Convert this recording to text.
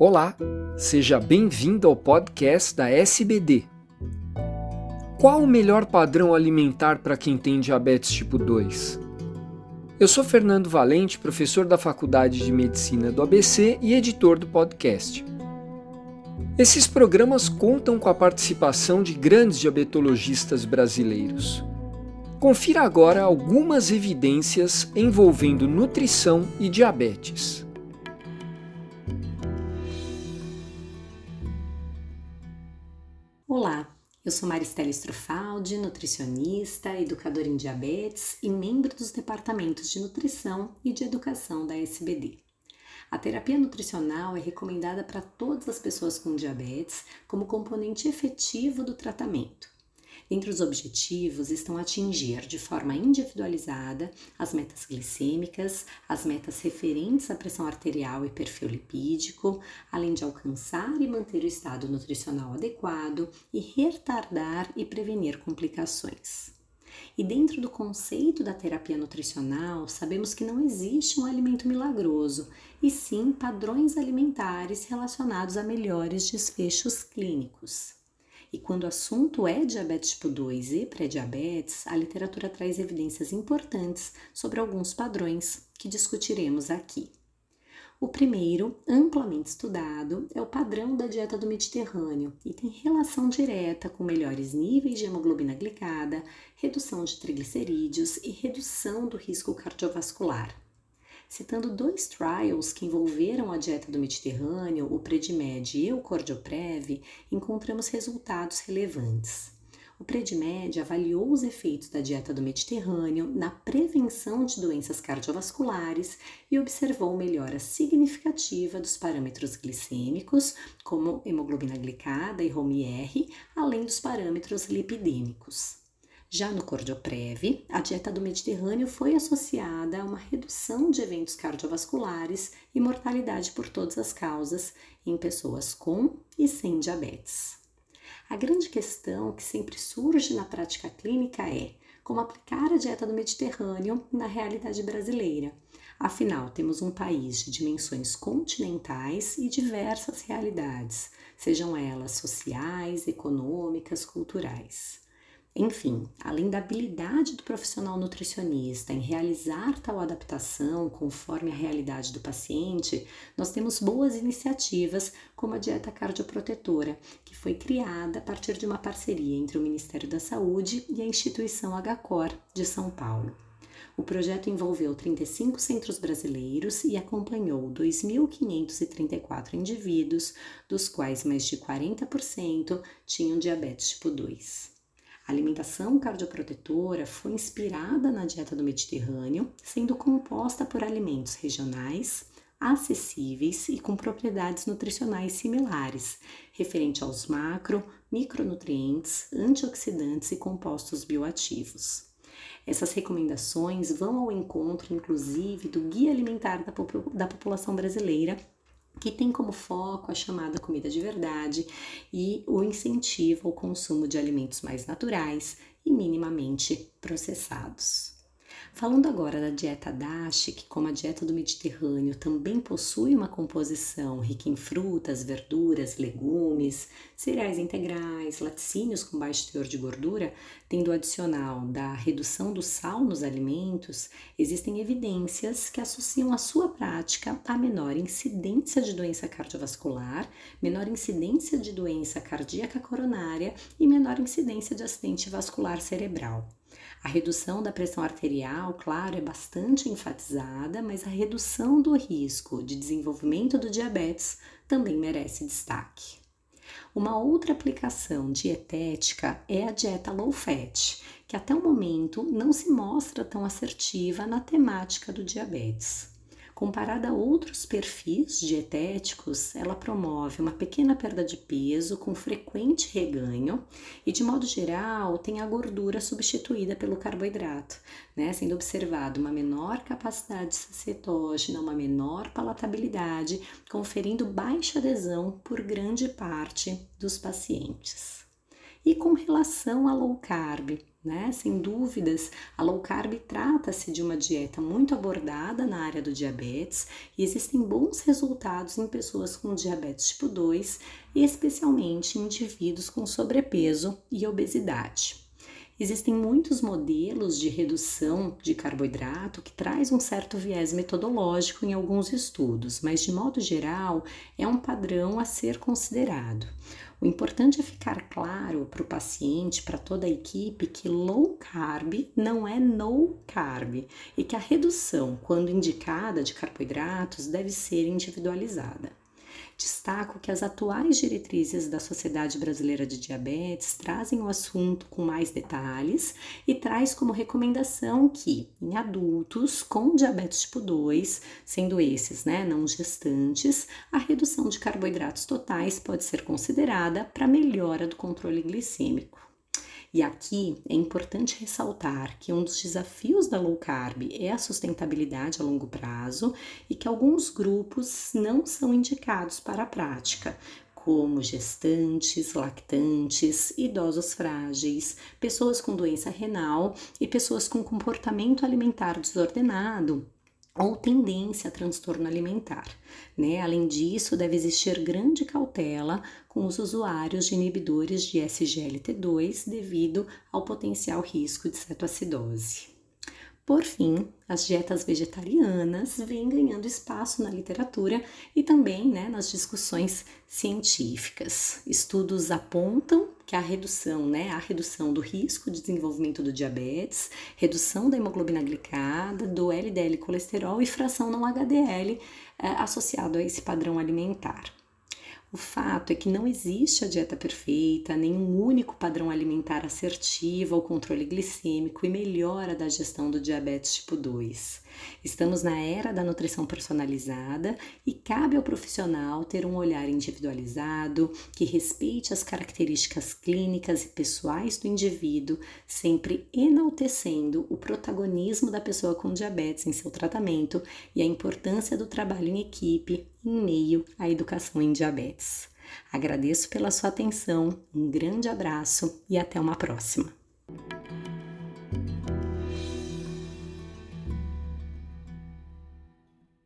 Olá, seja bem-vindo ao podcast da SBD. Qual o melhor padrão alimentar para quem tem diabetes tipo 2? Eu sou Fernando Valente, professor da Faculdade de Medicina do ABC e editor do podcast. Esses programas contam com a participação de grandes diabetologistas brasileiros. Confira agora algumas evidências envolvendo nutrição e diabetes. Eu sou Maristela Strufaldi, nutricionista, educadora em diabetes e membro dos departamentos de nutrição e de educação da SBD. A terapia nutricional é recomendada para todas as pessoas com diabetes como componente efetivo do tratamento. Entre os objetivos estão atingir de forma individualizada as metas glicêmicas, as metas referentes à pressão arterial e perfil lipídico, além de alcançar e manter o estado nutricional adequado e retardar e prevenir complicações. E dentro do conceito da terapia nutricional, sabemos que não existe um alimento milagroso, e sim padrões alimentares relacionados a melhores desfechos clínicos. E quando o assunto é diabetes tipo 2 e pré-diabetes, a literatura traz evidências importantes sobre alguns padrões que discutiremos aqui. O primeiro, amplamente estudado, é o padrão da dieta do Mediterrâneo e tem relação direta com melhores níveis de hemoglobina glicada, redução de triglicerídeos e redução do risco cardiovascular citando dois trials que envolveram a dieta do Mediterrâneo, o Predimed e o Cordioprev, encontramos resultados relevantes. O Predimed avaliou os efeitos da dieta do Mediterrâneo na prevenção de doenças cardiovasculares e observou melhora significativa dos parâmetros glicêmicos, como hemoglobina glicada e ROMI-R, além dos parâmetros lipidêmicos. Já no Cordioprev, a dieta do Mediterrâneo foi associada a uma redução de eventos cardiovasculares e mortalidade por todas as causas em pessoas com e sem diabetes. A grande questão que sempre surge na prática clínica é como aplicar a dieta do Mediterrâneo na realidade brasileira. Afinal, temos um país de dimensões continentais e diversas realidades, sejam elas sociais, econômicas, culturais. Enfim, além da habilidade do profissional nutricionista em realizar tal adaptação conforme a realidade do paciente, nós temos boas iniciativas como a dieta cardioprotetora, que foi criada a partir de uma parceria entre o Ministério da Saúde e a instituição HCOR de São Paulo. O projeto envolveu 35 centros brasileiros e acompanhou 2.534 indivíduos, dos quais mais de 40% tinham diabetes tipo 2. A alimentação cardioprotetora foi inspirada na dieta do Mediterrâneo, sendo composta por alimentos regionais, acessíveis e com propriedades nutricionais similares, referente aos macro, micronutrientes, antioxidantes e compostos bioativos. Essas recomendações vão ao encontro, inclusive, do Guia Alimentar da, População Brasileira, que tem como foco a chamada comida de verdade e o incentivo ao consumo de alimentos mais naturais e minimamente processados. Falando agora da dieta DASH, que como a dieta do Mediterrâneo também possui uma composição rica em frutas, verduras, legumes, cereais integrais, laticínios com baixo teor de gordura, tendo o adicional da redução do sal nos alimentos, existem evidências que associam a sua prática a menor incidência de doença cardiovascular, menor incidência de doença cardíaca coronária e menor incidência de acidente vascular cerebral. A redução da pressão arterial, claro, é bastante enfatizada, mas a redução do risco de desenvolvimento do diabetes também merece destaque. Uma outra aplicação dietética é a dieta low fat, que até o momento não se mostra tão assertiva na temática do diabetes. Comparada a outros perfis dietéticos, ela promove uma pequena perda de peso com frequente reganho e, de modo geral, tem a gordura substituída pelo carboidrato, né? sendo observado uma menor capacidade cetógena, uma menor palatabilidade, conferindo baixa adesão por grande parte dos pacientes. E com relação a low carb, né? Sem dúvidas, a low carb trata-se de uma dieta muito abordada na área do diabetes e existem bons resultados em pessoas com diabetes tipo 2 e especialmente em indivíduos com sobrepeso e obesidade. Existem muitos modelos de redução de carboidrato que traz um certo viés metodológico em alguns estudos, mas de modo geral é um padrão a ser considerado. O importante é ficar claro para o paciente, para toda a equipe, que low carb não é no carb e que a redução, quando indicada de carboidratos, deve ser individualizada. Destaco que as atuais diretrizes da Sociedade Brasileira de Diabetes trazem o assunto com mais detalhes e traz como recomendação que em adultos com diabetes tipo 2, sendo esses, né, não gestantes, a redução de carboidratos totais pode ser considerada para melhora do controle glicêmico. E aqui é importante ressaltar que um dos desafios da low carb é a sustentabilidade a longo prazo e que alguns grupos não são indicados para a prática, como gestantes, lactantes, idosos frágeis, pessoas com doença renal e pessoas com comportamento alimentar desordenado ou tendência a transtorno alimentar. Né? Além disso, deve existir grande cautela com os usuários de inibidores de SGLT2 devido ao potencial risco de cetoacidose. Por fim, as dietas vegetarianas vêm ganhando espaço na literatura e também né, nas discussões científicas. Estudos apontam que a redução, né, a redução do risco de desenvolvimento do diabetes, redução da hemoglobina glicada, do LDL colesterol e fração não HDL é, associado a esse padrão alimentar. O fato é que não existe a dieta perfeita, nenhum único padrão alimentar assertivo ao controle glicêmico e melhora da gestão do diabetes tipo 2. Estamos na era da nutrição personalizada e cabe ao profissional ter um olhar individualizado que respeite as características clínicas e pessoais do indivíduo, sempre enaltecendo o protagonismo da pessoa com diabetes em seu tratamento e a importância do trabalho em equipe em meio à educação em diabetes. Agradeço pela sua atenção, um grande abraço e até uma próxima.